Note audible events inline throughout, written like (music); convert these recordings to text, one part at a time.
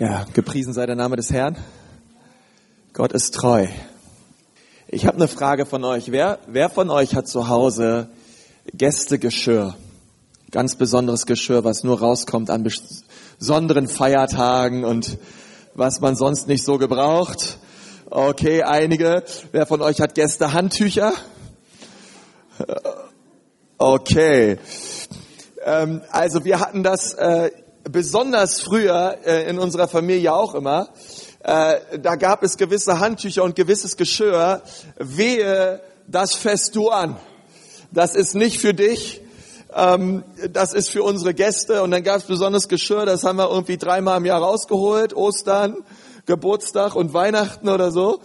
Ja, gepriesen sei der Name des Herrn. Gott ist treu. Ich habe eine Frage von euch. Wer, wer von euch hat zu Hause Gästegeschirr? Ganz besonderes Geschirr, was nur rauskommt an besonderen Feiertagen und was man sonst nicht so gebraucht. Okay, einige. Wer von euch hat Gästehandtücher? Okay. Ähm, also wir hatten das äh, besonders früher äh, in unserer Familie auch immer, äh, da gab es gewisse Handtücher und gewisses Geschirr. Wehe, das fest du an. Das ist nicht für dich. Ähm, das ist für unsere Gäste. Und dann gab es besonderes Geschirr, das haben wir irgendwie dreimal im Jahr rausgeholt. Ostern, Geburtstag und Weihnachten oder so.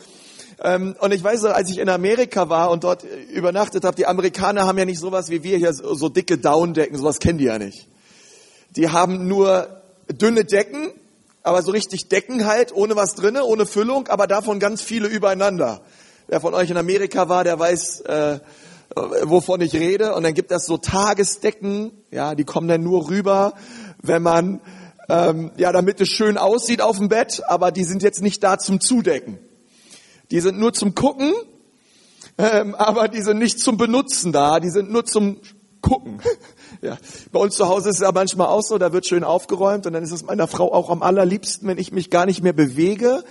Ähm, und ich weiß, als ich in Amerika war und dort übernachtet habe, die Amerikaner haben ja nicht sowas wie wir hier, so dicke Downdecken, sowas kennen die ja nicht. Die haben nur dünne Decken, aber so richtig Decken halt, ohne was drinne, ohne Füllung, aber davon ganz viele übereinander. Wer von euch in Amerika war, der weiß, äh, wovon ich rede. Und dann gibt es so Tagesdecken, ja, die kommen dann nur rüber, wenn man, ähm, ja, damit es schön aussieht auf dem Bett, aber die sind jetzt nicht da zum Zudecken. Die sind nur zum Gucken, ähm, aber die sind nicht zum Benutzen da, die sind nur zum Gucken. (laughs) Ja, bei uns zu Hause ist es ja manchmal auch so, da wird schön aufgeräumt und dann ist es meiner Frau auch am allerliebsten, wenn ich mich gar nicht mehr bewege,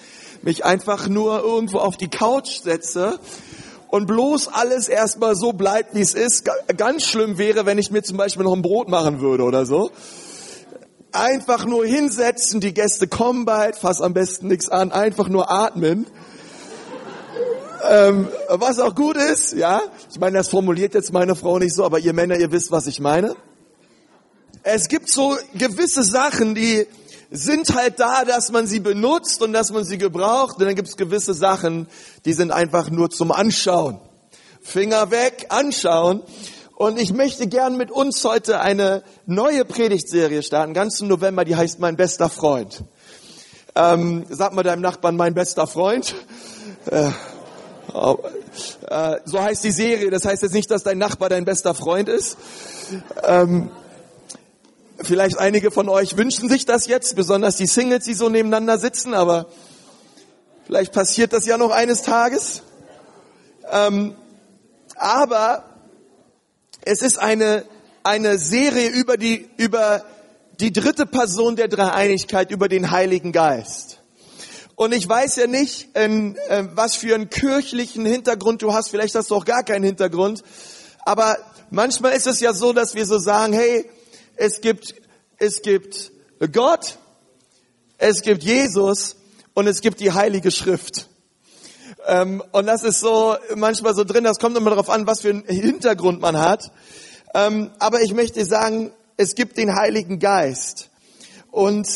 mich einfach nur irgendwo auf die Couch setze und bloß alles erstmal so bleibt, wie es ist. Ganz schlimm wäre, wenn ich mir zum Beispiel noch ein Brot machen würde oder so. Einfach nur hinsetzen, die Gäste kommen bald, fass am besten nichts an, einfach nur atmen. Ähm, was auch gut ist, ja. Ich meine, das formuliert jetzt meine Frau nicht so, aber ihr Männer, ihr wisst, was ich meine. Es gibt so gewisse Sachen, die sind halt da, dass man sie benutzt und dass man sie gebraucht. Und dann gibt es gewisse Sachen, die sind einfach nur zum Anschauen. Finger weg, anschauen. Und ich möchte gern mit uns heute eine neue Predigtserie starten, ganz im November, die heißt Mein bester Freund. Ähm, sag mal deinem Nachbarn, mein bester Freund. Äh, so heißt die Serie. Das heißt jetzt nicht, dass dein Nachbar dein bester Freund ist. Ähm, vielleicht einige von euch wünschen sich das jetzt, besonders die Singles, die so nebeneinander sitzen, aber vielleicht passiert das ja noch eines Tages. Ähm, aber es ist eine, eine Serie über die, über die dritte Person der Dreieinigkeit, über den Heiligen Geist. Und ich weiß ja nicht, ähm, äh, was für einen kirchlichen Hintergrund du hast. Vielleicht hast du auch gar keinen Hintergrund. Aber manchmal ist es ja so, dass wir so sagen, hey, es gibt, es gibt Gott, es gibt Jesus und es gibt die Heilige Schrift. Ähm, und das ist so manchmal so drin, das kommt immer darauf an, was für einen Hintergrund man hat. Ähm, aber ich möchte sagen, es gibt den Heiligen Geist. Und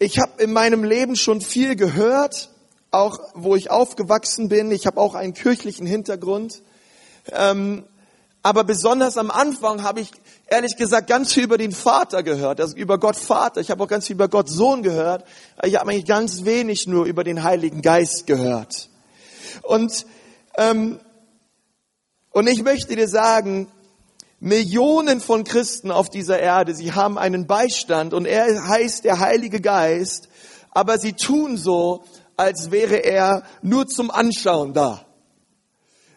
ich habe in meinem Leben schon viel gehört, auch wo ich aufgewachsen bin. Ich habe auch einen kirchlichen Hintergrund. Ähm, aber besonders am Anfang habe ich ehrlich gesagt ganz viel über den Vater gehört, also über Gott Vater. Ich habe auch ganz viel über Gott Sohn gehört. Ich habe eigentlich ganz wenig nur über den Heiligen Geist gehört. Und ähm, und ich möchte dir sagen, Millionen von Christen auf dieser Erde, sie haben einen Beistand und er heißt der Heilige Geist, aber sie tun so, als wäre er nur zum Anschauen da.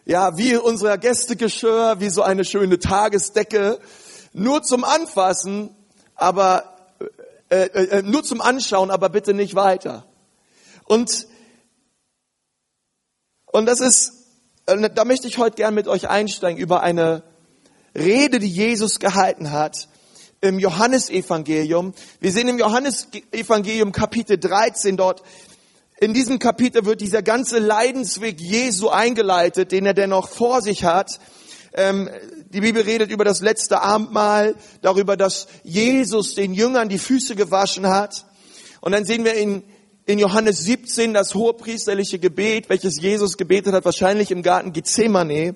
Ja, wie unser Gästegeschirr, wie so eine schöne Tagesdecke, nur zum Anfassen, aber äh, äh, äh nur zum Anschauen, aber bitte nicht weiter. Und und das ist, äh, da möchte ich heute gern mit euch einsteigen über eine Rede, die Jesus gehalten hat im Johannesevangelium. Wir sehen im Johannesevangelium Kapitel 13 dort, in diesem Kapitel wird dieser ganze Leidensweg Jesu eingeleitet, den er dennoch vor sich hat. Ähm, die Bibel redet über das letzte Abendmahl, darüber, dass Jesus den Jüngern die Füße gewaschen hat. Und dann sehen wir in, in Johannes 17 das hohepriesterliche Gebet, welches Jesus gebetet hat, wahrscheinlich im Garten Gethsemane.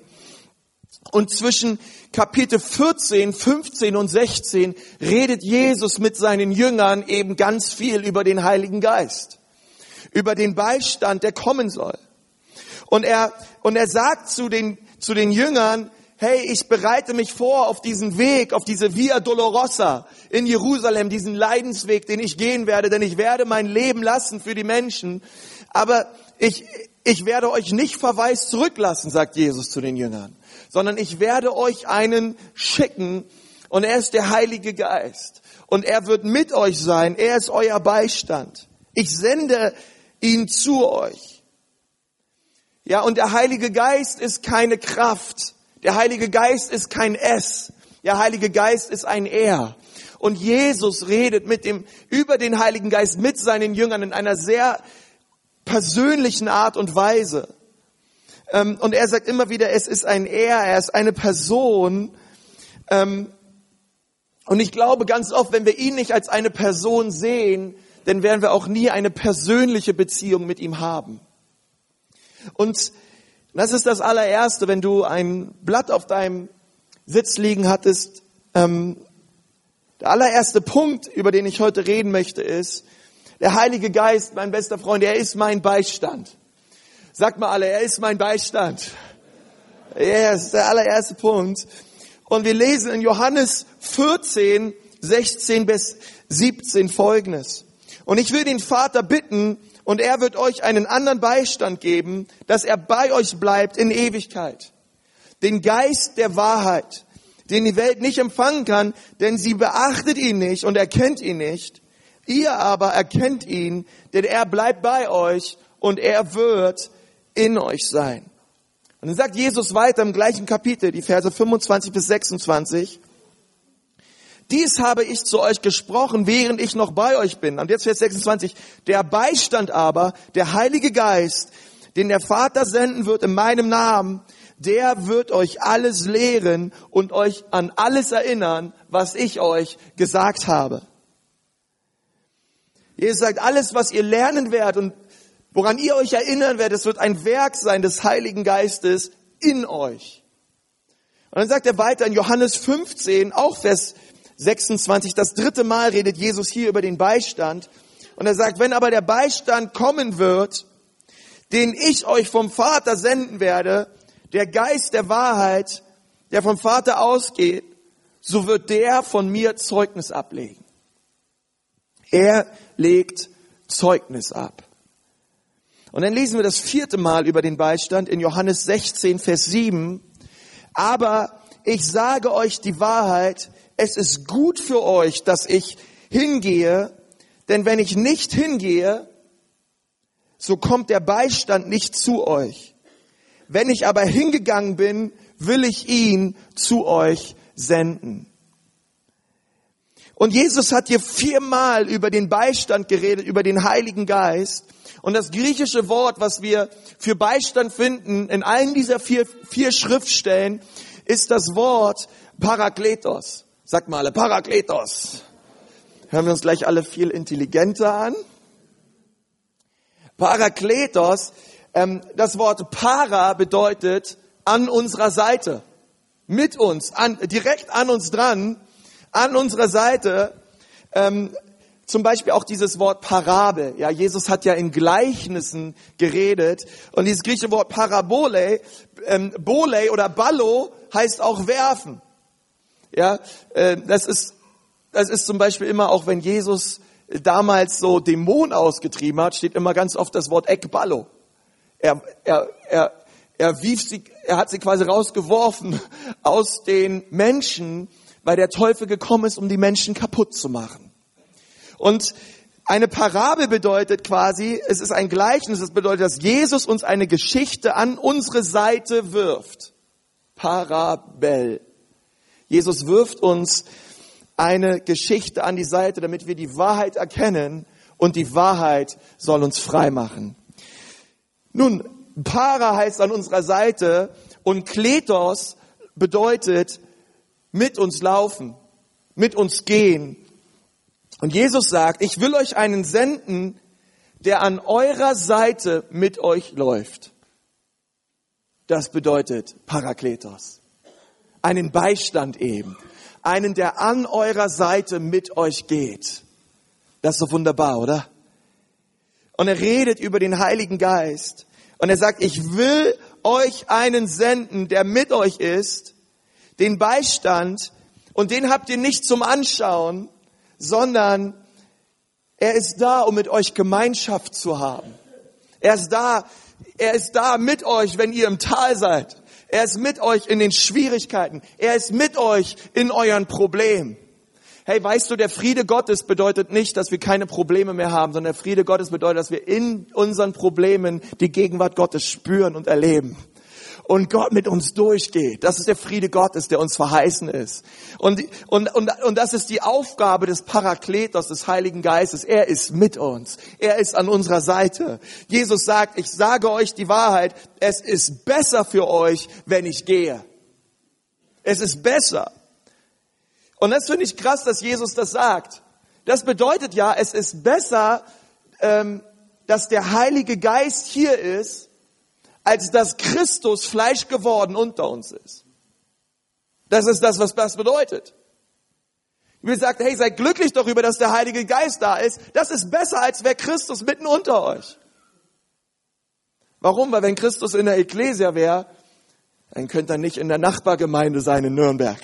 Und zwischen Kapitel 14, 15 und 16 redet Jesus mit seinen Jüngern eben ganz viel über den Heiligen Geist, über den Beistand, der kommen soll. Und er, und er sagt zu den, zu den Jüngern, hey, ich bereite mich vor auf diesen Weg, auf diese Via Dolorosa in Jerusalem, diesen Leidensweg, den ich gehen werde, denn ich werde mein Leben lassen für die Menschen. Aber ich, ich werde euch nicht verwaist zurücklassen, sagt Jesus zu den Jüngern, sondern ich werde euch einen schicken und er ist der Heilige Geist und er wird mit euch sein. Er ist euer Beistand. Ich sende ihn zu euch. Ja, und der Heilige Geist ist keine Kraft. Der Heilige Geist ist kein S. Der Heilige Geist ist ein Er. Und Jesus redet mit dem, über den Heiligen Geist mit seinen Jüngern in einer sehr persönlichen Art und Weise. Ähm, und er sagt immer wieder, es ist ein Er, er ist eine Person. Ähm, und ich glaube ganz oft, wenn wir ihn nicht als eine Person sehen, dann werden wir auch nie eine persönliche Beziehung mit ihm haben. Und das ist das allererste, wenn du ein Blatt auf deinem Sitz liegen hattest. Ähm, der allererste Punkt, über den ich heute reden möchte, ist, der Heilige Geist, mein bester Freund, er ist mein Beistand. Sagt mal alle, er ist mein Beistand. Ist der allererste Punkt. Und wir lesen in Johannes 14, 16 bis 17 folgendes. Und ich will den Vater bitten, und er wird euch einen anderen Beistand geben, dass er bei euch bleibt in Ewigkeit. Den Geist der Wahrheit, den die Welt nicht empfangen kann, denn sie beachtet ihn nicht und erkennt ihn nicht. Ihr aber erkennt ihn, denn er bleibt bei euch und er wird in euch sein. Und dann sagt Jesus weiter im gleichen Kapitel, die Verse 25 bis 26, dies habe ich zu euch gesprochen, während ich noch bei euch bin. Und jetzt Vers 26, der Beistand aber, der Heilige Geist, den der Vater senden wird in meinem Namen, der wird euch alles lehren und euch an alles erinnern, was ich euch gesagt habe. Jesus sagt, alles, was ihr lernen werdet und woran ihr euch erinnern werdet, es wird ein Werk sein des Heiligen Geistes in euch. Und dann sagt er weiter in Johannes 15, auch Vers 26, das dritte Mal redet Jesus hier über den Beistand. Und er sagt, wenn aber der Beistand kommen wird, den ich euch vom Vater senden werde, der Geist der Wahrheit, der vom Vater ausgeht, so wird der von mir Zeugnis ablegen. Er legt Zeugnis ab. Und dann lesen wir das vierte Mal über den Beistand in Johannes 16, Vers 7. Aber ich sage euch die Wahrheit, es ist gut für euch, dass ich hingehe, denn wenn ich nicht hingehe, so kommt der Beistand nicht zu euch. Wenn ich aber hingegangen bin, will ich ihn zu euch senden. Und Jesus hat hier viermal über den Beistand geredet, über den Heiligen Geist. Und das griechische Wort, was wir für Beistand finden in allen dieser vier, vier Schriftstellen, ist das Wort Parakletos. Sagt mal alle, Parakletos. Hören wir uns gleich alle viel intelligenter an. Parakletos, ähm, das Wort para bedeutet an unserer Seite, mit uns, an, direkt an uns dran an unserer Seite ähm, zum Beispiel auch dieses Wort Parabel. Ja, Jesus hat ja in Gleichnissen geredet und dieses griechische Wort Parabole, ähm, Bole oder Ballo heißt auch werfen. Ja, äh, das ist das ist zum Beispiel immer auch, wenn Jesus damals so Dämonen ausgetrieben hat, steht immer ganz oft das Wort Ekballo. Er, er, er, er wief sie, er hat sie quasi rausgeworfen aus den Menschen weil der Teufel gekommen ist, um die Menschen kaputt zu machen. Und eine Parabel bedeutet quasi, es ist ein Gleichnis, es bedeutet, dass Jesus uns eine Geschichte an unsere Seite wirft. Parabel. Jesus wirft uns eine Geschichte an die Seite, damit wir die Wahrheit erkennen und die Wahrheit soll uns frei machen. Nun, Para heißt an unserer Seite und Kletos bedeutet mit uns laufen, mit uns gehen. Und Jesus sagt, ich will euch einen senden, der an eurer Seite mit euch läuft. Das bedeutet Parakletos. Einen Beistand eben. Einen, der an eurer Seite mit euch geht. Das ist so wunderbar, oder? Und er redet über den Heiligen Geist. Und er sagt, ich will euch einen senden, der mit euch ist, den Beistand und den habt ihr nicht zum Anschauen, sondern er ist da, um mit euch Gemeinschaft zu haben. Er ist da, er ist da mit euch, wenn ihr im Tal seid. Er ist mit euch in den Schwierigkeiten. Er ist mit euch in euren Problemen. Hey, weißt du, der Friede Gottes bedeutet nicht, dass wir keine Probleme mehr haben, sondern der Friede Gottes bedeutet, dass wir in unseren Problemen die Gegenwart Gottes spüren und erleben und Gott mit uns durchgeht. Das ist der Friede Gottes, der uns verheißen ist. Und, und, und, und das ist die Aufgabe des Parakletos, des Heiligen Geistes. Er ist mit uns. Er ist an unserer Seite. Jesus sagt, ich sage euch die Wahrheit, es ist besser für euch, wenn ich gehe. Es ist besser. Und das finde ich krass, dass Jesus das sagt. Das bedeutet ja, es ist besser, ähm, dass der Heilige Geist hier ist, als dass Christus Fleisch geworden unter uns ist. Das ist das, was das bedeutet. Wie sagt, hey, seid glücklich darüber, dass der Heilige Geist da ist. Das ist besser, als wäre Christus mitten unter euch. Warum? Weil wenn Christus in der Ekklesia wäre, dann könnte er nicht in der Nachbargemeinde sein in Nürnberg.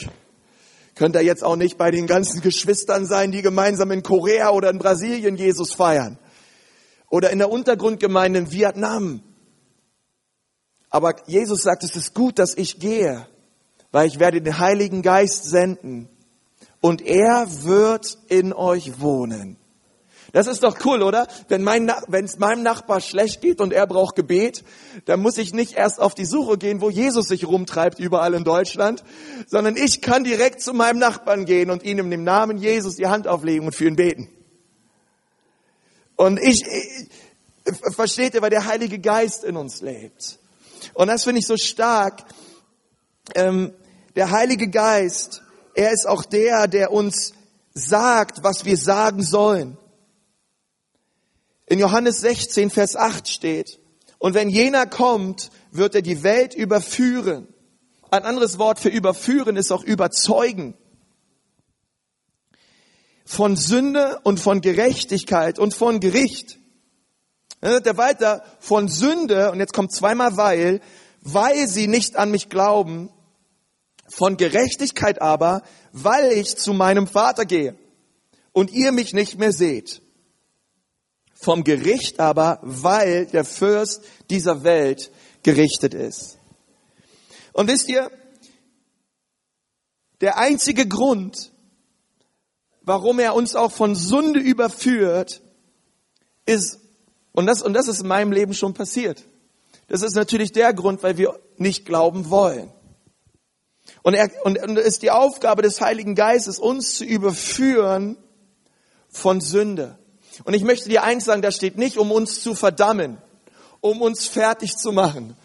Könnte er jetzt auch nicht bei den ganzen Geschwistern sein, die gemeinsam in Korea oder in Brasilien Jesus feiern. Oder in der Untergrundgemeinde in Vietnam. Aber Jesus sagt, es ist gut, dass ich gehe, weil ich werde den Heiligen Geist senden und er wird in euch wohnen. Das ist doch cool, oder? Wenn mein, es meinem Nachbar schlecht geht und er braucht Gebet, dann muss ich nicht erst auf die Suche gehen, wo Jesus sich rumtreibt überall in Deutschland, sondern ich kann direkt zu meinem Nachbarn gehen und ihm im Namen Jesus die Hand auflegen und für ihn beten. Und ich, ich versteht ihr, weil der Heilige Geist in uns lebt. Und das finde ich so stark. Ähm, der Heilige Geist, er ist auch der, der uns sagt, was wir sagen sollen. In Johannes 16, Vers 8 steht, und wenn jener kommt, wird er die Welt überführen. Ein anderes Wort für überführen ist auch überzeugen. Von Sünde und von Gerechtigkeit und von Gericht. Dann sagt er weiter, von Sünde, und jetzt kommt zweimal weil, weil sie nicht an mich glauben, von Gerechtigkeit aber, weil ich zu meinem Vater gehe und ihr mich nicht mehr seht. Vom Gericht aber, weil der Fürst dieser Welt gerichtet ist. Und wisst ihr, der einzige Grund, warum er uns auch von Sünde überführt, ist, und das, und das ist in meinem Leben schon passiert. Das ist natürlich der Grund, weil wir nicht glauben wollen. Und, er, und, und es ist die Aufgabe des Heiligen Geistes, uns zu überführen von Sünde. Und ich möchte dir eins sagen, das steht nicht, um uns zu verdammen, um uns fertig zu machen,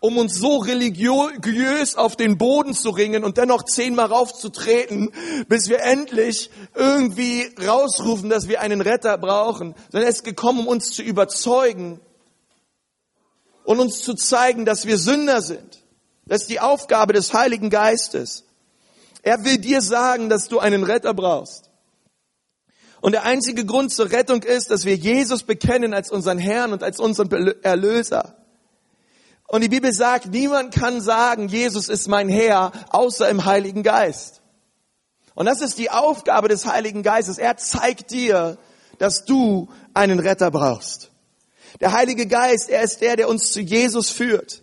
um uns so religiös auf den Boden zu ringen und dennoch zehnmal raufzutreten, bis wir endlich irgendwie rausrufen, dass wir einen Retter brauchen, sondern es ist gekommen, um uns zu überzeugen und uns zu zeigen, dass wir Sünder sind. Das ist die Aufgabe des Heiligen Geistes. Er will dir sagen, dass du einen Retter brauchst. Und der einzige Grund zur Rettung ist, dass wir Jesus bekennen als unseren Herrn und als unseren Erlöser. Und die Bibel sagt, niemand kann sagen, Jesus ist mein Herr, außer im Heiligen Geist. Und das ist die Aufgabe des Heiligen Geistes. Er zeigt dir, dass du einen Retter brauchst. Der Heilige Geist, er ist der, der uns zu Jesus führt.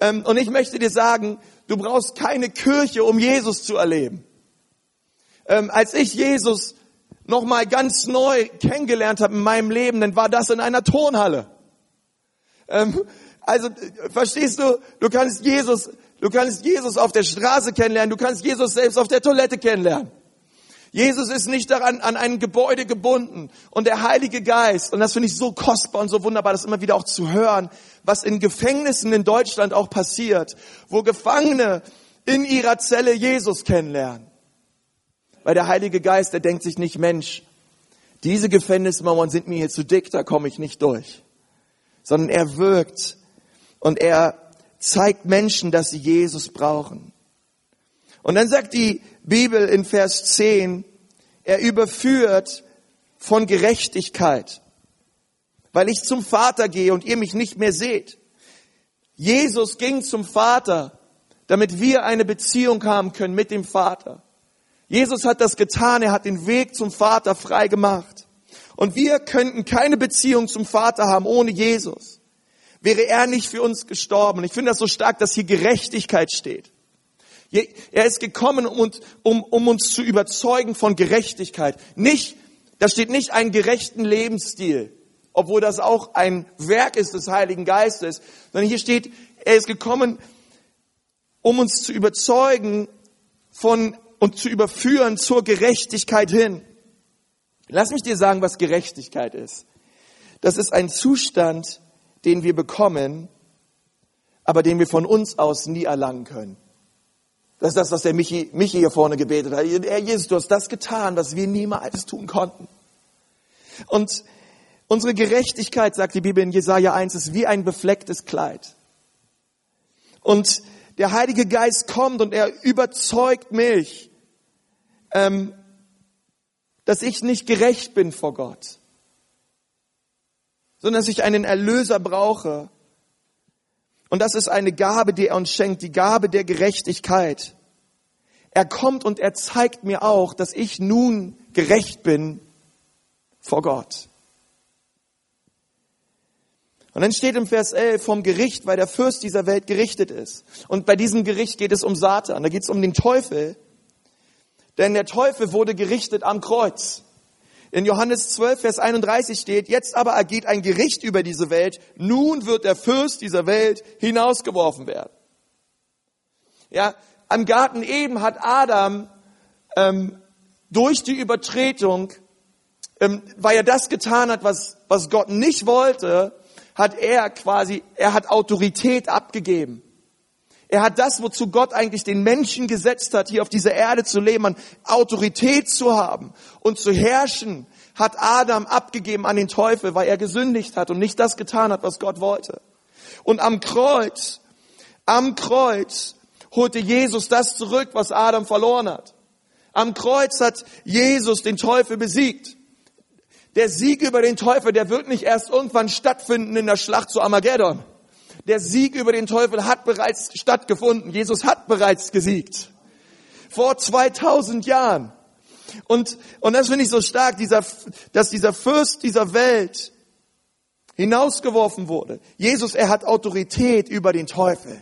Ähm, und ich möchte dir sagen, du brauchst keine Kirche, um Jesus zu erleben. Ähm, als ich Jesus nochmal ganz neu kennengelernt habe in meinem Leben, dann war das in einer Turnhalle. Also verstehst du, du kannst Jesus, du kannst Jesus auf der Straße kennenlernen, du kannst Jesus selbst auf der Toilette kennenlernen. Jesus ist nicht daran an ein Gebäude gebunden und der Heilige Geist und das finde ich so kostbar und so wunderbar, das immer wieder auch zu hören, was in Gefängnissen in Deutschland auch passiert, wo Gefangene in ihrer Zelle Jesus kennenlernen. Weil der Heilige Geist, der denkt sich nicht, Mensch, diese Gefängnismauern sind mir hier zu dick, da komme ich nicht durch. Sondern er wirkt und er zeigt Menschen, dass sie Jesus brauchen. Und dann sagt die Bibel in Vers 10, er überführt von Gerechtigkeit, weil ich zum Vater gehe und ihr mich nicht mehr seht. Jesus ging zum Vater, damit wir eine Beziehung haben können mit dem Vater. Jesus hat das getan, er hat den Weg zum Vater frei gemacht. Und wir könnten keine Beziehung zum Vater haben ohne Jesus. Wäre er nicht für uns gestorben. Ich finde das so stark, dass hier Gerechtigkeit steht. Er ist gekommen, um uns, um, um uns zu überzeugen von Gerechtigkeit. Nicht, da steht nicht einen gerechten Lebensstil, obwohl das auch ein Werk ist des Heiligen Geistes, sondern hier steht, er ist gekommen, um uns zu überzeugen von und zu überführen zur Gerechtigkeit hin. Lass mich dir sagen, was Gerechtigkeit ist. Das ist ein Zustand, den wir bekommen, aber den wir von uns aus nie erlangen können. Das ist das, was der Michi, Michi hier vorne gebetet hat. Herr Jesus, du hast das getan, was wir niemals tun konnten. Und unsere Gerechtigkeit, sagt die Bibel in Jesaja 1, ist wie ein beflecktes Kleid. Und der Heilige Geist kommt und er überzeugt mich, ähm, dass ich nicht gerecht bin vor Gott, sondern dass ich einen Erlöser brauche. Und das ist eine Gabe, die er uns schenkt, die Gabe der Gerechtigkeit. Er kommt und er zeigt mir auch, dass ich nun gerecht bin vor Gott. Und dann steht im Vers 11 vom Gericht, weil der Fürst dieser Welt gerichtet ist. Und bei diesem Gericht geht es um Satan, da geht es um den Teufel. Denn der Teufel wurde gerichtet am Kreuz. In Johannes 12, Vers 31 steht, jetzt aber ergeht ein Gericht über diese Welt, nun wird der Fürst dieser Welt hinausgeworfen werden. Ja, am Garten eben hat Adam ähm, durch die Übertretung, ähm, weil er das getan hat, was, was Gott nicht wollte, hat er quasi, er hat Autorität abgegeben. Er hat das, wozu Gott eigentlich den Menschen gesetzt hat, hier auf dieser Erde zu leben, an Autorität zu haben und zu herrschen, hat Adam abgegeben an den Teufel, weil er gesündigt hat und nicht das getan hat, was Gott wollte. Und am Kreuz, am Kreuz holte Jesus das zurück, was Adam verloren hat. Am Kreuz hat Jesus den Teufel besiegt. Der Sieg über den Teufel, der wird nicht erst irgendwann stattfinden in der Schlacht zu Armageddon. Der Sieg über den Teufel hat bereits stattgefunden. Jesus hat bereits gesiegt. Vor 2000 Jahren. Und, und das finde ich so stark, dieser, dass dieser Fürst dieser Welt hinausgeworfen wurde. Jesus, er hat Autorität über den Teufel.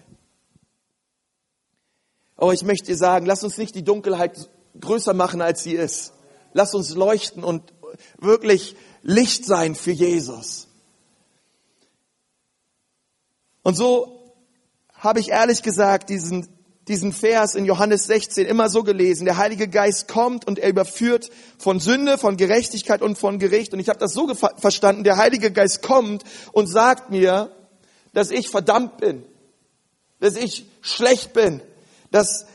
Aber ich möchte dir sagen, lass uns nicht die Dunkelheit größer machen, als sie ist. Lass uns leuchten und wirklich Licht sein für Jesus. Und so habe ich ehrlich gesagt diesen, diesen Vers in Johannes 16 immer so gelesen. Der Heilige Geist kommt und er überführt von Sünde, von Gerechtigkeit und von Gericht. Und ich habe das so verstanden, der Heilige Geist kommt und sagt mir, dass ich verdammt bin, dass ich schlecht bin, dass,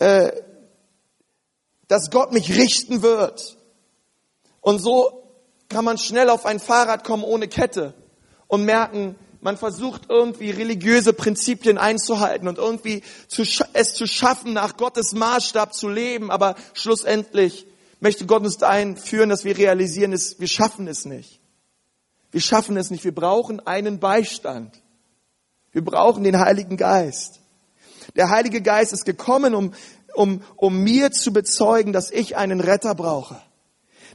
äh, dass Gott mich richten wird. Und so kann man schnell auf ein Fahrrad kommen ohne Kette und merken, man versucht irgendwie religiöse Prinzipien einzuhalten und irgendwie zu, es zu schaffen, nach Gottes Maßstab zu leben. Aber schlussendlich möchte Gott uns dahin führen, dass wir realisieren, dass wir schaffen es nicht. Wir schaffen es nicht. Wir brauchen einen Beistand. Wir brauchen den Heiligen Geist. Der Heilige Geist ist gekommen, um, um, um mir zu bezeugen, dass ich einen Retter brauche.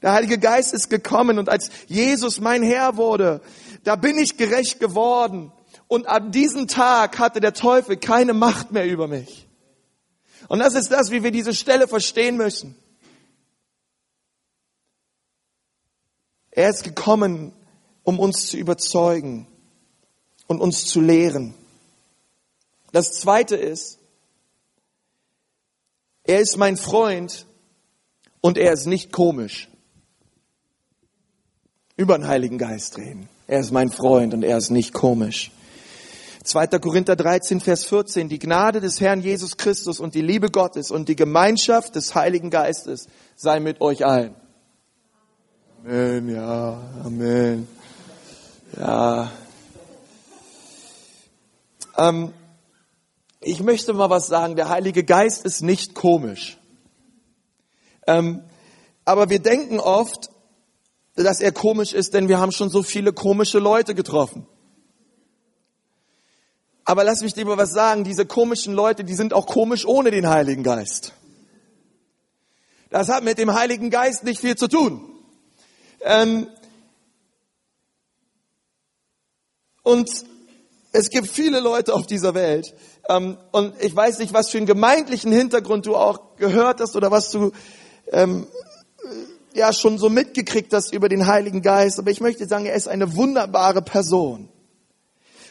Der Heilige Geist ist gekommen und als Jesus mein Herr wurde, da bin ich gerecht geworden. Und an diesem Tag hatte der Teufel keine Macht mehr über mich. Und das ist das, wie wir diese Stelle verstehen müssen. Er ist gekommen, um uns zu überzeugen und uns zu lehren. Das zweite ist, er ist mein Freund und er ist nicht komisch über den Heiligen Geist reden. Er ist mein Freund und er ist nicht komisch. 2. Korinther 13, Vers 14. Die Gnade des Herrn Jesus Christus und die Liebe Gottes und die Gemeinschaft des Heiligen Geistes sei mit euch allen. Amen, ja, Amen. Ja. Ähm, ich möchte mal was sagen. Der Heilige Geist ist nicht komisch. Ähm, aber wir denken oft, dass er komisch ist, denn wir haben schon so viele komische Leute getroffen. Aber lass mich dir mal was sagen, diese komischen Leute, die sind auch komisch ohne den Heiligen Geist. Das hat mit dem Heiligen Geist nicht viel zu tun. Ähm, und es gibt viele Leute auf dieser Welt. Ähm, und ich weiß nicht, was für einen gemeindlichen Hintergrund du auch gehört hast oder was du ähm, ja schon so mitgekriegt hast über den Heiligen Geist. Aber ich möchte sagen, er ist eine wunderbare Person.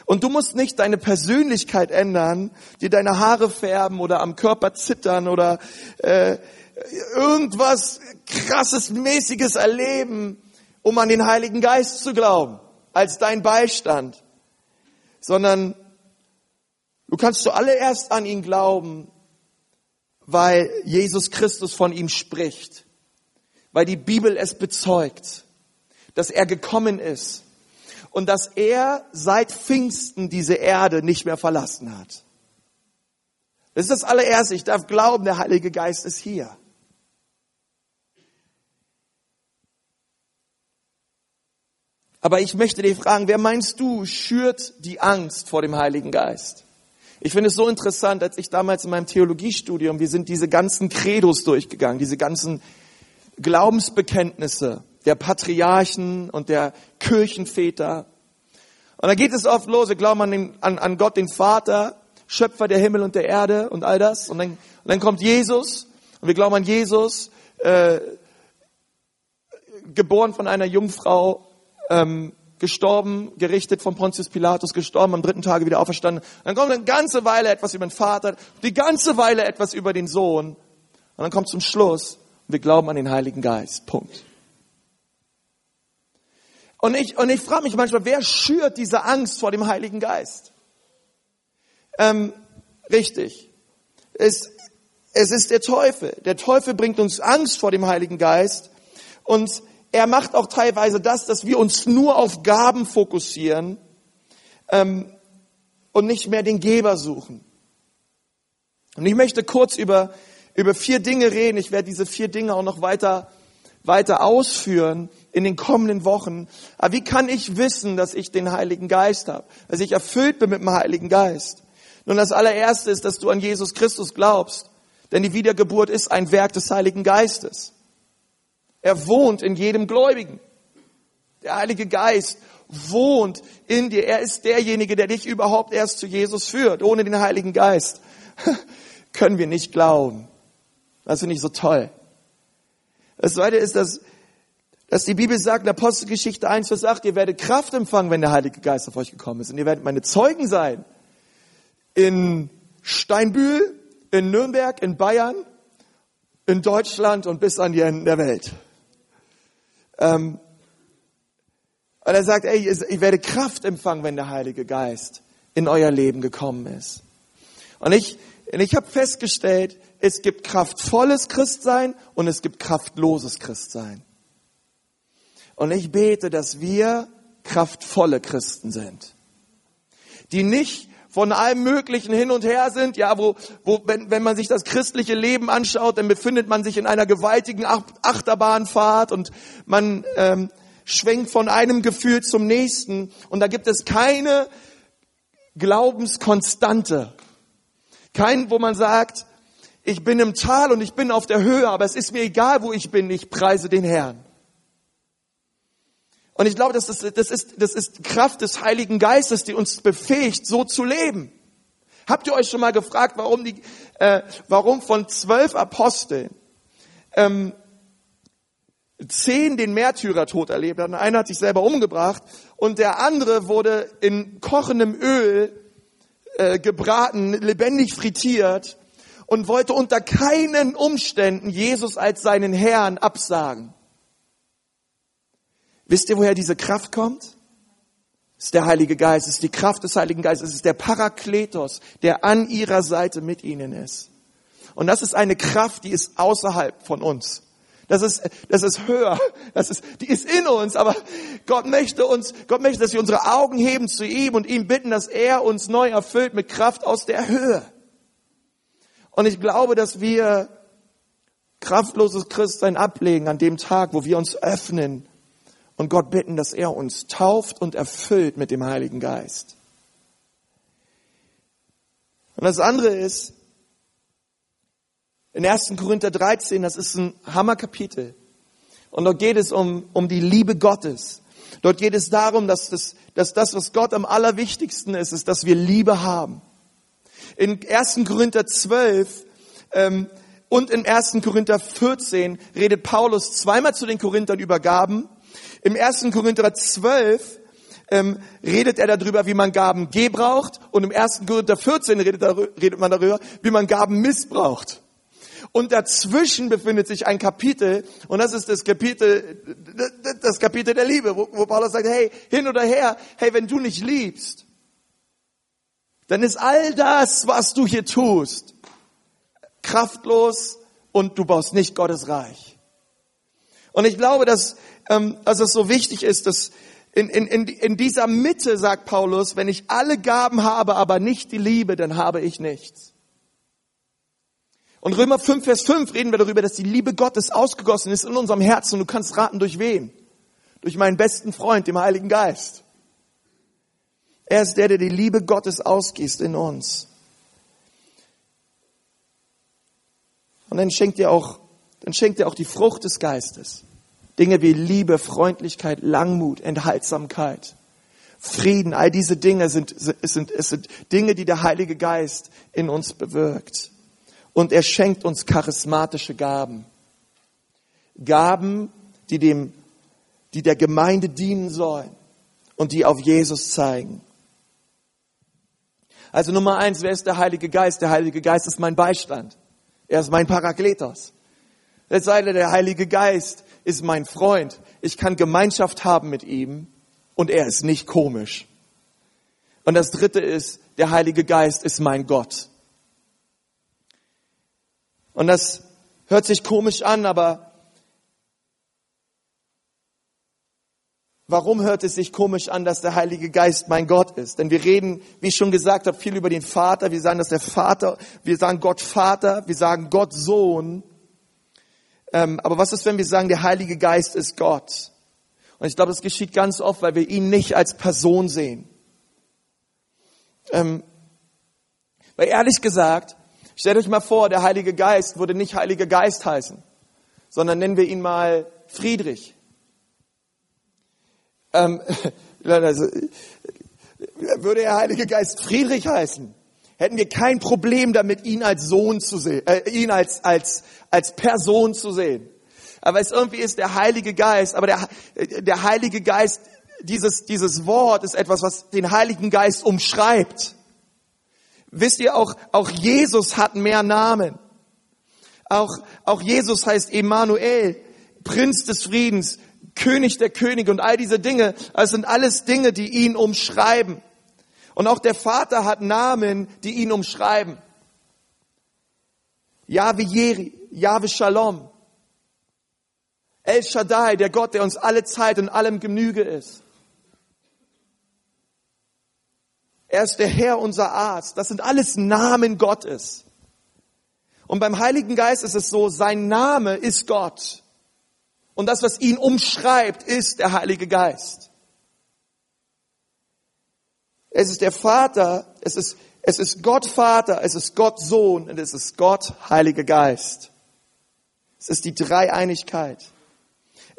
Und du musst nicht deine Persönlichkeit ändern, dir deine Haare färben oder am Körper zittern oder äh, irgendwas krasses, mäßiges erleben, um an den Heiligen Geist zu glauben, als dein Beistand, sondern du kannst zuallererst an ihn glauben, weil Jesus Christus von ihm spricht, weil die Bibel es bezeugt, dass er gekommen ist und dass er seit Pfingsten diese Erde nicht mehr verlassen hat. Das ist das allererste. Ich darf glauben, der Heilige Geist ist hier. Aber ich möchte dich fragen, wer meinst du schürt die Angst vor dem Heiligen Geist? Ich finde es so interessant, als ich damals in meinem Theologiestudium, wir sind diese ganzen Credos durchgegangen, diese ganzen Glaubensbekenntnisse der Patriarchen und der Kirchenväter. Und da geht es oft los, wir glauben an, den, an, an Gott, den Vater, Schöpfer der Himmel und der Erde und all das. Und dann, und dann kommt Jesus und wir glauben an Jesus, äh, geboren von einer Jungfrau, ähm, gestorben, gerichtet von Pontius Pilatus, gestorben, am dritten Tage wieder auferstanden. Dann kommt eine ganze Weile etwas über den Vater, die ganze Weile etwas über den Sohn. Und dann kommt zum Schluss, wir glauben an den Heiligen Geist. Punkt. Und ich, und ich frage mich manchmal, wer schürt diese Angst vor dem Heiligen Geist? Ähm, richtig. Es, es ist der Teufel. Der Teufel bringt uns Angst vor dem Heiligen Geist. Und er macht auch teilweise das, dass wir uns nur auf Gaben fokussieren ähm, und nicht mehr den Geber suchen. Und ich möchte kurz über, über vier Dinge reden. Ich werde diese vier Dinge auch noch weiter, weiter ausführen in den kommenden Wochen. Aber wie kann ich wissen, dass ich den Heiligen Geist habe? Dass ich erfüllt bin mit dem Heiligen Geist? Nun, das allererste ist, dass du an Jesus Christus glaubst. Denn die Wiedergeburt ist ein Werk des Heiligen Geistes. Er wohnt in jedem Gläubigen. Der Heilige Geist wohnt in dir. Er ist derjenige, der dich überhaupt erst zu Jesus führt. Ohne den Heiligen Geist (laughs) können wir nicht glauben. Das finde ich so toll. Das zweite ist, dass, dass die Bibel sagt in Apostelgeschichte 1, Vers 8, ihr werdet Kraft empfangen, wenn der Heilige Geist auf euch gekommen ist. Und ihr werdet meine Zeugen sein. In Steinbühl, in Nürnberg, in Bayern, in Deutschland und bis an die Enden der Welt. Ähm, und er sagt, ey, ich werde Kraft empfangen, wenn der Heilige Geist in euer Leben gekommen ist. Und ich, und ich habe festgestellt, es gibt kraftvolles Christsein und es gibt kraftloses Christsein. Und ich bete, dass wir kraftvolle Christen sind, die nicht von allem Möglichen hin und her sind, ja, wo, wo wenn, wenn man sich das christliche Leben anschaut, dann befindet man sich in einer gewaltigen Achterbahnfahrt und man ähm, schwenkt von einem Gefühl zum nächsten und da gibt es keine Glaubenskonstante. Kein, wo man sagt, ich bin im Tal und ich bin auf der Höhe, aber es ist mir egal, wo ich bin, ich preise den Herrn. Und ich glaube, das ist, das ist, das ist Kraft des Heiligen Geistes, die uns befähigt, so zu leben. Habt ihr euch schon mal gefragt, warum die, äh, warum von zwölf Aposteln ähm, zehn den Märtyrertod erlebt haben? Einer hat sich selber umgebracht und der andere wurde in kochendem Öl äh, gebraten, lebendig frittiert und wollte unter keinen Umständen Jesus als seinen Herrn absagen. Wisst ihr, woher diese Kraft kommt? Es ist der Heilige Geist, es ist die Kraft des Heiligen Geistes, es ist der Parakletos, der an ihrer Seite mit ihnen ist. Und das ist eine Kraft, die ist außerhalb von uns. Das ist, das ist höher. Das ist, die ist in uns. Aber Gott möchte uns, Gott möchte, dass wir unsere Augen heben zu ihm und ihm bitten, dass er uns neu erfüllt mit Kraft aus der Höhe. Und ich glaube, dass wir kraftloses Christsein ablegen an dem Tag, wo wir uns öffnen und Gott bitten, dass er uns tauft und erfüllt mit dem Heiligen Geist. Und das andere ist, in 1. Korinther 13, das ist ein Hammerkapitel. Und dort geht es um, um die Liebe Gottes. Dort geht es darum, dass das, dass das, was Gott am allerwichtigsten ist, ist, dass wir Liebe haben. In 1. Korinther 12 ähm, und in 1. Korinther 14 redet Paulus zweimal zu den Korinthern über Gaben. Im 1. Korinther 12 ähm, redet er darüber, wie man Gaben gebraucht und im 1. Korinther 14 redet, redet man darüber, wie man Gaben missbraucht. Und dazwischen befindet sich ein Kapitel, und das ist das Kapitel, das Kapitel der Liebe, wo, wo Paulus sagt, hey, hin oder her, hey, wenn du nicht liebst, dann ist all das, was du hier tust, kraftlos und du baust nicht Gottes Reich. Und ich glaube, dass, ähm, dass es so wichtig ist, dass in, in, in, in dieser Mitte, sagt Paulus, wenn ich alle Gaben habe, aber nicht die Liebe, dann habe ich nichts. Und Römer 5, Vers 5 reden wir darüber, dass die Liebe Gottes ausgegossen ist in unserem Herzen. Und du kannst raten, durch wen? Durch meinen besten Freund, dem Heiligen Geist. Er ist der, der die Liebe Gottes ausgießt in uns. Und dann schenkt er auch, dann schenkt er auch die Frucht des Geistes. Dinge wie Liebe, Freundlichkeit, Langmut, Enthaltsamkeit, Frieden, all diese Dinge sind, es sind, es sind Dinge, die der Heilige Geist in uns bewirkt. Und er schenkt uns charismatische Gaben. Gaben, die dem, die der Gemeinde dienen sollen und die auf Jesus zeigen. Also Nummer eins, wer ist der Heilige Geist? Der Heilige Geist ist mein Beistand. Er ist mein Parakletos. Jetzt sei der Heilige Geist ist mein Freund. Ich kann Gemeinschaft haben mit ihm und er ist nicht komisch. Und das dritte ist, der Heilige Geist ist mein Gott. Und das hört sich komisch an, aber Warum hört es sich komisch an, dass der Heilige Geist mein Gott ist? Denn wir reden, wie ich schon gesagt habe, viel über den Vater. Wir sagen, dass der Vater, wir sagen Gott Vater, wir sagen Gott Sohn. Ähm, aber was ist, wenn wir sagen, der Heilige Geist ist Gott? Und ich glaube, das geschieht ganz oft, weil wir ihn nicht als Person sehen. Ähm, weil ehrlich gesagt, stellt euch mal vor, der Heilige Geist würde nicht Heiliger Geist heißen, sondern nennen wir ihn mal Friedrich ähm, (laughs) also, würde der Heilige Geist Friedrich heißen, hätten wir kein Problem damit, ihn als Sohn zu sehen, äh, ihn als, als, als Person zu sehen. Aber es irgendwie ist der Heilige Geist, aber der, der Heilige Geist, dieses, dieses Wort ist etwas, was den Heiligen Geist umschreibt. Wisst ihr auch, auch Jesus hat mehr Namen. Auch, auch Jesus heißt Emmanuel, Prinz des Friedens, König der Könige und all diese Dinge, das sind alles Dinge, die ihn umschreiben. Und auch der Vater hat Namen, die ihn umschreiben. Yahweh Jeri, Yahweh Shalom, El Shaddai, der Gott, der uns alle Zeit und allem Genüge ist. Er ist der Herr, unser Arzt. Das sind alles Namen Gottes. Und beim Heiligen Geist ist es so, sein Name ist Gott. Und das, was ihn umschreibt, ist der Heilige Geist. Es ist der Vater, es ist, es ist Gott Vater, es ist Gott Sohn und es ist Gott Heiliger Geist. Es ist die Dreieinigkeit.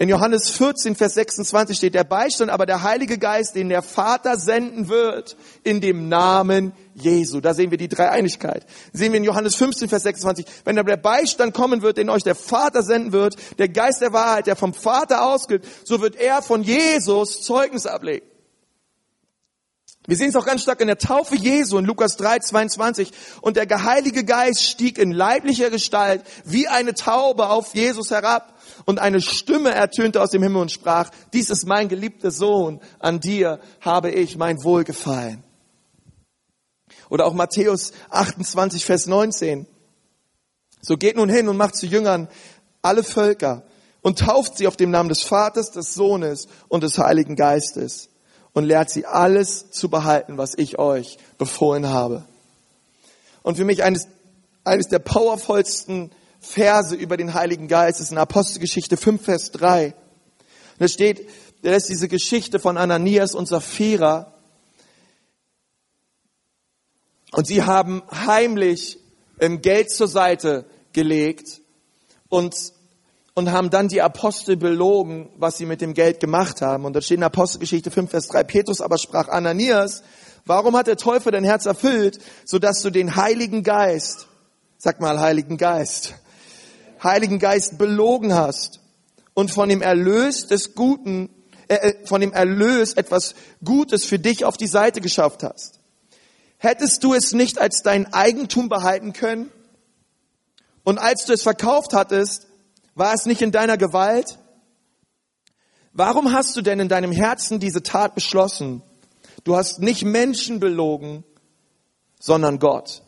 In Johannes 14, Vers 26 steht, der Beistand aber der Heilige Geist, den der Vater senden wird, in dem Namen Jesu. Da sehen wir die Dreieinigkeit. Sehen wir in Johannes 15, Vers 26, wenn aber der Beistand kommen wird, den euch der Vater senden wird, der Geist der Wahrheit, der vom Vater ausgeht, so wird er von Jesus Zeugnis ablegen. Wir sehen es auch ganz stark in der Taufe Jesu in Lukas 3, 22. Und der Geheilige Geist stieg in leiblicher Gestalt wie eine Taube auf Jesus herab. Und eine Stimme ertönte aus dem Himmel und sprach, dies ist mein geliebter Sohn, an dir habe ich mein Wohlgefallen. Oder auch Matthäus 28, Vers 19. So geht nun hin und macht zu Jüngern alle Völker und tauft sie auf dem Namen des Vaters, des Sohnes und des Heiligen Geistes und lehrt sie alles zu behalten, was ich euch befohlen habe. Und für mich eines, eines der powervollsten Verse über den Heiligen Geist ist in Apostelgeschichte 5, Vers 3. Und da steht, da ist diese Geschichte von Ananias und Sapphira. Und sie haben heimlich ähm, Geld zur Seite gelegt und, und haben dann die Apostel belogen, was sie mit dem Geld gemacht haben. Und da steht in Apostelgeschichte 5, Vers 3, Petrus aber sprach Ananias, warum hat der Teufel dein Herz erfüllt, sodass du den Heiligen Geist, sag mal Heiligen Geist, Heiligen Geist belogen hast und von dem Erlös des Guten, äh, äh von dem Erlös etwas Gutes für dich auf die Seite geschafft hast. Hättest du es nicht als dein Eigentum behalten können? Und als du es verkauft hattest, war es nicht in deiner Gewalt? Warum hast du denn in deinem Herzen diese Tat beschlossen? Du hast nicht Menschen belogen, sondern Gott.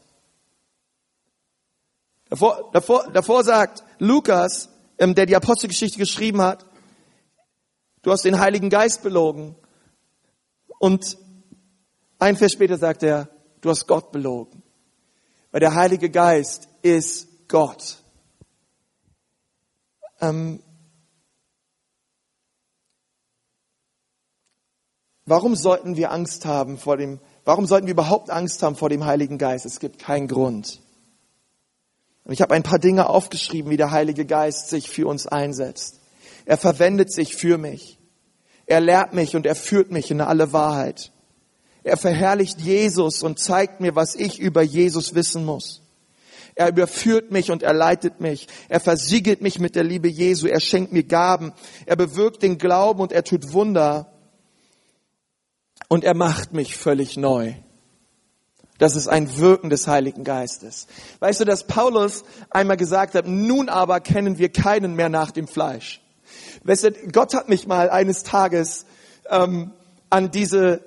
Davor, davor, davor sagt Lukas, ähm, der die Apostelgeschichte geschrieben hat, du hast den Heiligen Geist belogen. Und ein Vers später sagt er, du hast Gott belogen. Weil der Heilige Geist ist Gott. Ähm, warum sollten wir Angst haben vor dem, warum sollten wir überhaupt Angst haben vor dem Heiligen Geist? Es gibt keinen Grund. Und ich habe ein paar Dinge aufgeschrieben, wie der Heilige Geist sich für uns einsetzt. Er verwendet sich für mich. Er lehrt mich und er führt mich in alle Wahrheit. Er verherrlicht Jesus und zeigt mir, was ich über Jesus wissen muss. Er überführt mich und er leitet mich. Er versiegelt mich mit der Liebe Jesu. Er schenkt mir Gaben. Er bewirkt den Glauben und er tut Wunder. Und er macht mich völlig neu. Das ist ein Wirken des Heiligen Geistes. Weißt du, dass Paulus einmal gesagt hat, nun aber kennen wir keinen mehr nach dem Fleisch. Weißt du, Gott hat mich mal eines Tages ähm, an diese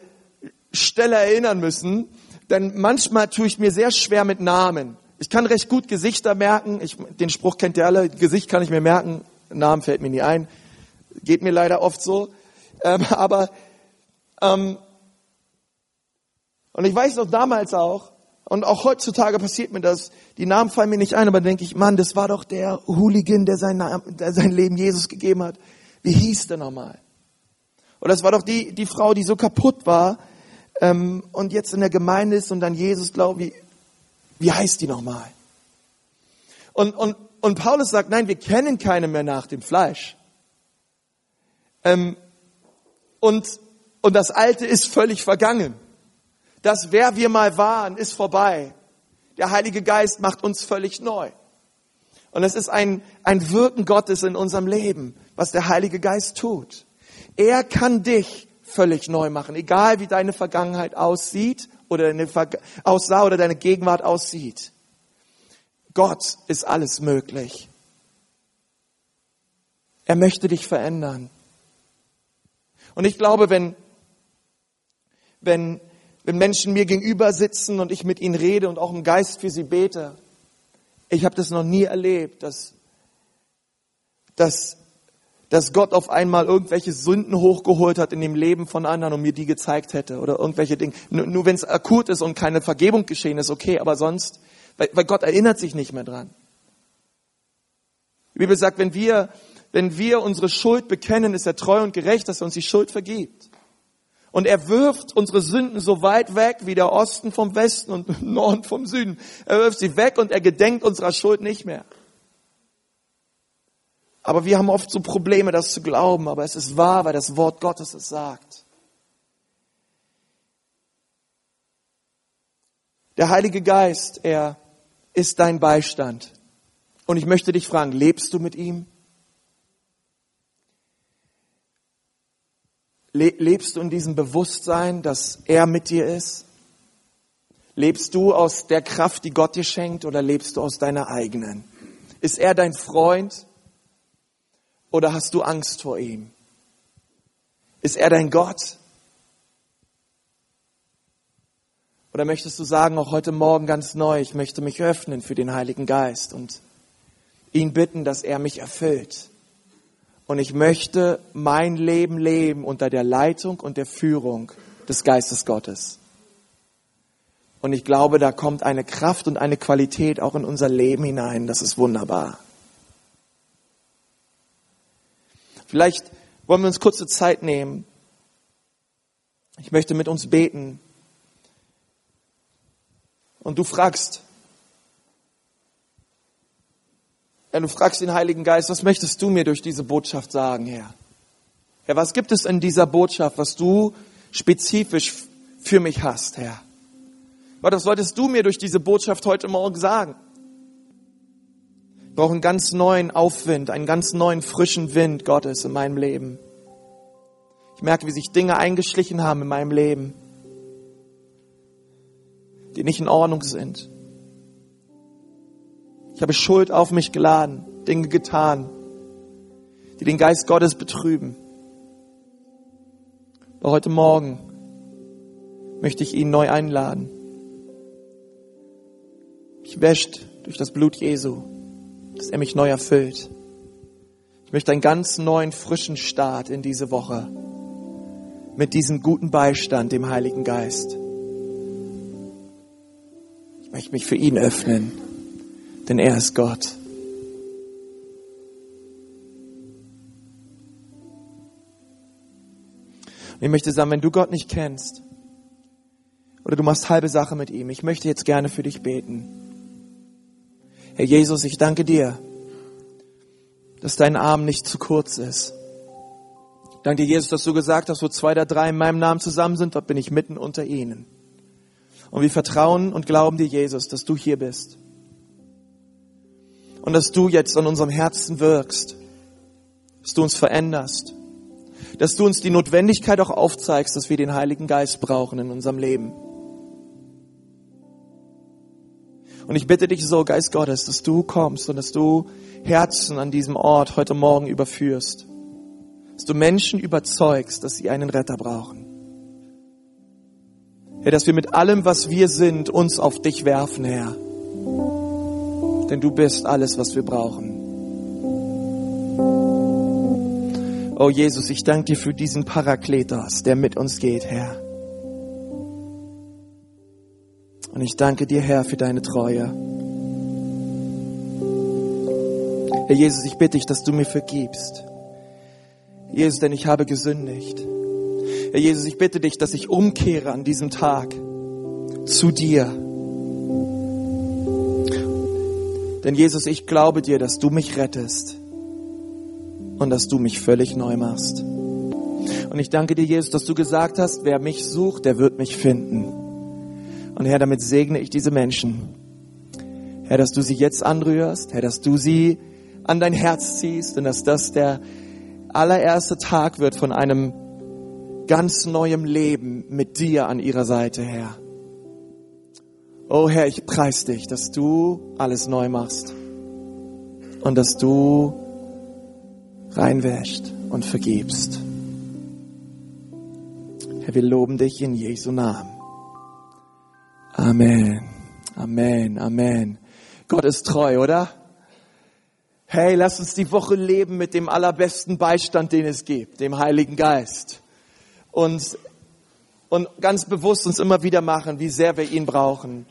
Stelle erinnern müssen, denn manchmal tue ich mir sehr schwer mit Namen. Ich kann recht gut Gesichter merken. Ich, den Spruch kennt ihr alle. Gesicht kann ich mir merken. Namen fällt mir nie ein. Geht mir leider oft so. Ähm, (laughs) aber ähm, und ich weiß noch damals auch, und auch heutzutage passiert mir das, die Namen fallen mir nicht ein, aber denke ich, Mann, das war doch der Hooligan, der sein, Namen, der sein Leben Jesus gegeben hat. Wie hieß der nochmal? Oder das war doch die, die Frau, die so kaputt war, ähm, und jetzt in der Gemeinde ist und dann Jesus glaubt, wie, wie heißt die nochmal? Und, und, und Paulus sagt, nein, wir kennen keine mehr nach dem Fleisch. Ähm, und, und das Alte ist völlig vergangen. Das, wer wir mal waren, ist vorbei. Der Heilige Geist macht uns völlig neu. Und es ist ein, ein Wirken Gottes in unserem Leben, was der Heilige Geist tut. Er kann dich völlig neu machen, egal wie deine Vergangenheit aussieht oder deine aussah oder deine Gegenwart aussieht. Gott ist alles möglich. Er möchte dich verändern. Und ich glaube, wenn, wenn, wenn Menschen mir gegenüber sitzen und ich mit ihnen rede und auch im Geist für sie bete, ich habe das noch nie erlebt, dass, dass dass Gott auf einmal irgendwelche Sünden hochgeholt hat in dem Leben von anderen und mir die gezeigt hätte oder irgendwelche Dinge. Nur, nur wenn es akut ist und keine Vergebung geschehen ist, okay, aber sonst, weil, weil Gott erinnert sich nicht mehr dran. Die Bibel sagt, wenn wir, wenn wir unsere Schuld bekennen, ist er treu und gerecht, dass er uns die Schuld vergibt. Und er wirft unsere Sünden so weit weg wie der Osten vom Westen und (laughs) Norden vom Süden. Er wirft sie weg und er gedenkt unserer Schuld nicht mehr. Aber wir haben oft so Probleme, das zu glauben, aber es ist wahr, weil das Wort Gottes es sagt. Der Heilige Geist, er ist dein Beistand. Und ich möchte dich fragen, lebst du mit ihm? Lebst du in diesem Bewusstsein, dass er mit dir ist? Lebst du aus der Kraft, die Gott dir schenkt, oder lebst du aus deiner eigenen? Ist er dein Freund? Oder hast du Angst vor ihm? Ist er dein Gott? Oder möchtest du sagen, auch heute Morgen ganz neu, ich möchte mich öffnen für den Heiligen Geist und ihn bitten, dass er mich erfüllt. Und ich möchte mein Leben leben unter der Leitung und der Führung des Geistes Gottes. Und ich glaube, da kommt eine Kraft und eine Qualität auch in unser Leben hinein. Das ist wunderbar. Vielleicht wollen wir uns kurze Zeit nehmen. Ich möchte mit uns beten. Und du fragst, ja, du fragst den Heiligen Geist, was möchtest du mir durch diese Botschaft sagen, Herr? Ja, was gibt es in dieser Botschaft, was du spezifisch für mich hast, Herr? Was wolltest du mir durch diese Botschaft heute Morgen sagen? Ich brauche einen ganz neuen Aufwind, einen ganz neuen frischen Wind Gottes in meinem Leben. Ich merke, wie sich Dinge eingeschlichen haben in meinem Leben, die nicht in Ordnung sind. Ich habe Schuld auf mich geladen, Dinge getan, die den Geist Gottes betrüben. Aber heute Morgen möchte ich ihn neu einladen. Ich wäscht durch das Blut Jesu, dass er mich neu erfüllt. Ich möchte einen ganz neuen, frischen Start in diese Woche mit diesem guten Beistand, dem Heiligen Geist. Ich möchte mich für ihn öffnen, denn er ist Gott. ich möchte sagen, wenn du Gott nicht kennst oder du machst halbe Sache mit ihm, ich möchte jetzt gerne für dich beten. Herr Jesus, ich danke dir, dass dein Arm nicht zu kurz ist. Danke dir, Jesus, dass du gesagt hast, wo zwei oder drei in meinem Namen zusammen sind, dort bin ich mitten unter ihnen. Und wir vertrauen und glauben dir, Jesus, dass du hier bist. Und dass du jetzt an unserem Herzen wirkst, dass du uns veränderst, dass du uns die Notwendigkeit auch aufzeigst, dass wir den Heiligen Geist brauchen in unserem Leben. Und ich bitte dich so, Geist Gottes, dass du kommst und dass du Herzen an diesem Ort heute Morgen überführst. Dass du Menschen überzeugst, dass sie einen Retter brauchen. Herr, dass wir mit allem, was wir sind, uns auf dich werfen, Herr. Denn du bist alles, was wir brauchen. Oh Jesus, ich danke dir für diesen Parakletos, der mit uns geht, Herr. Und ich danke dir, Herr, für deine Treue. Herr Jesus, ich bitte dich, dass du mir vergibst. Jesus, denn ich habe gesündigt. Herr Jesus, ich bitte dich, dass ich umkehre an diesem Tag zu dir. Denn Jesus, ich glaube dir, dass du mich rettest und dass du mich völlig neu machst. Und ich danke dir, Jesus, dass du gesagt hast, wer mich sucht, der wird mich finden. Und Herr, damit segne ich diese Menschen. Herr, dass du sie jetzt anrührst, Herr, dass du sie an dein Herz ziehst und dass das der allererste Tag wird von einem ganz neuem Leben mit dir an ihrer Seite, Herr. Oh Herr, ich preis dich, dass du alles neu machst und dass du reinwäscht und vergibst. Herr, wir loben dich in Jesu Namen. Amen. Amen. Amen. Gott ist treu, oder? Hey, lass uns die Woche leben mit dem allerbesten Beistand, den es gibt, dem Heiligen Geist. Und, und ganz bewusst uns immer wieder machen, wie sehr wir ihn brauchen.